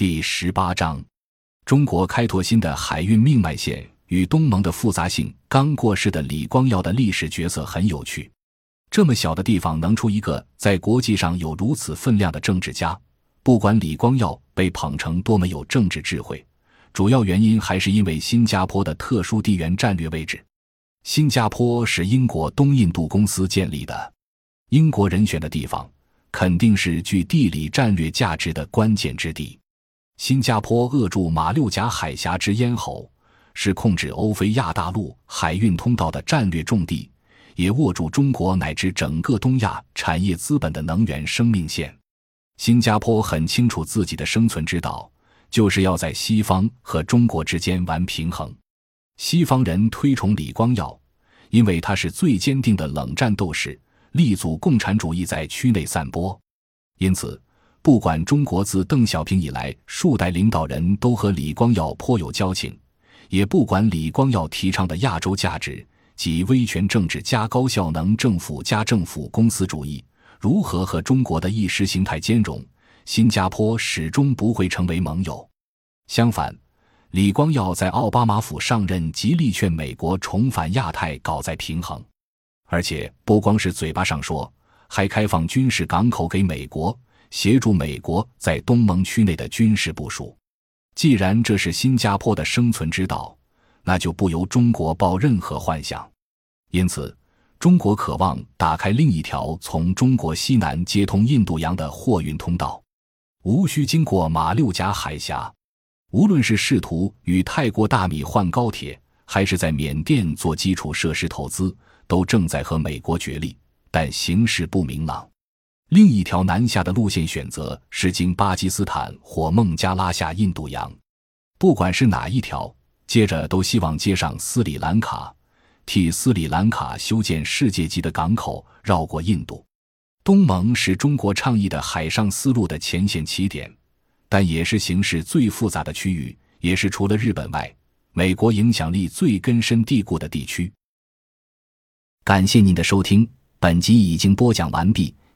第十八章，中国开拓新的海运命脉线与东盟的复杂性。刚过世的李光耀的历史角色很有趣。这么小的地方能出一个在国际上有如此分量的政治家，不管李光耀被捧成多么有政治智慧，主要原因还是因为新加坡的特殊地缘战略位置。新加坡是英国东印度公司建立的，英国人选的地方肯定是具地理战略价值的关键之地。新加坡扼住马六甲海峡之咽喉，是控制欧非亚大陆海运通道的战略重地。也握住中国乃至整个东亚产业资本的能源生命线。新加坡很清楚自己的生存之道，就是要在西方和中国之间玩平衡。西方人推崇李光耀，因为他是最坚定的冷战斗士，力阻共产主义在区内散播。因此，不管中国自邓小平以来数代领导人都和李光耀颇有交情，也不管李光耀提倡的亚洲价值。即威权政治加高效能政府加政府公司主义如何和中国的意识形态兼容？新加坡始终不会成为盟友。相反，李光耀在奥巴马府上任，极力劝美国重返亚太，搞在平衡。而且不光是嘴巴上说，还开放军事港口给美国，协助美国在东盟区内的军事部署。既然这是新加坡的生存之道。那就不由中国抱任何幻想，因此，中国渴望打开另一条从中国西南接通印度洋的货运通道，无需经过马六甲海峡。无论是试图与泰国大米换高铁，还是在缅甸做基础设施投资，都正在和美国角力，但形势不明朗。另一条南下的路线选择是经巴基斯坦或孟加拉下印度洋，不管是哪一条。接着都希望接上斯里兰卡，替斯里兰卡修建世界级的港口，绕过印度。东盟是中国倡议的海上丝路的前线起点，但也是形势最复杂的区域，也是除了日本外，美国影响力最根深蒂固的地区。感谢您的收听，本集已经播讲完毕。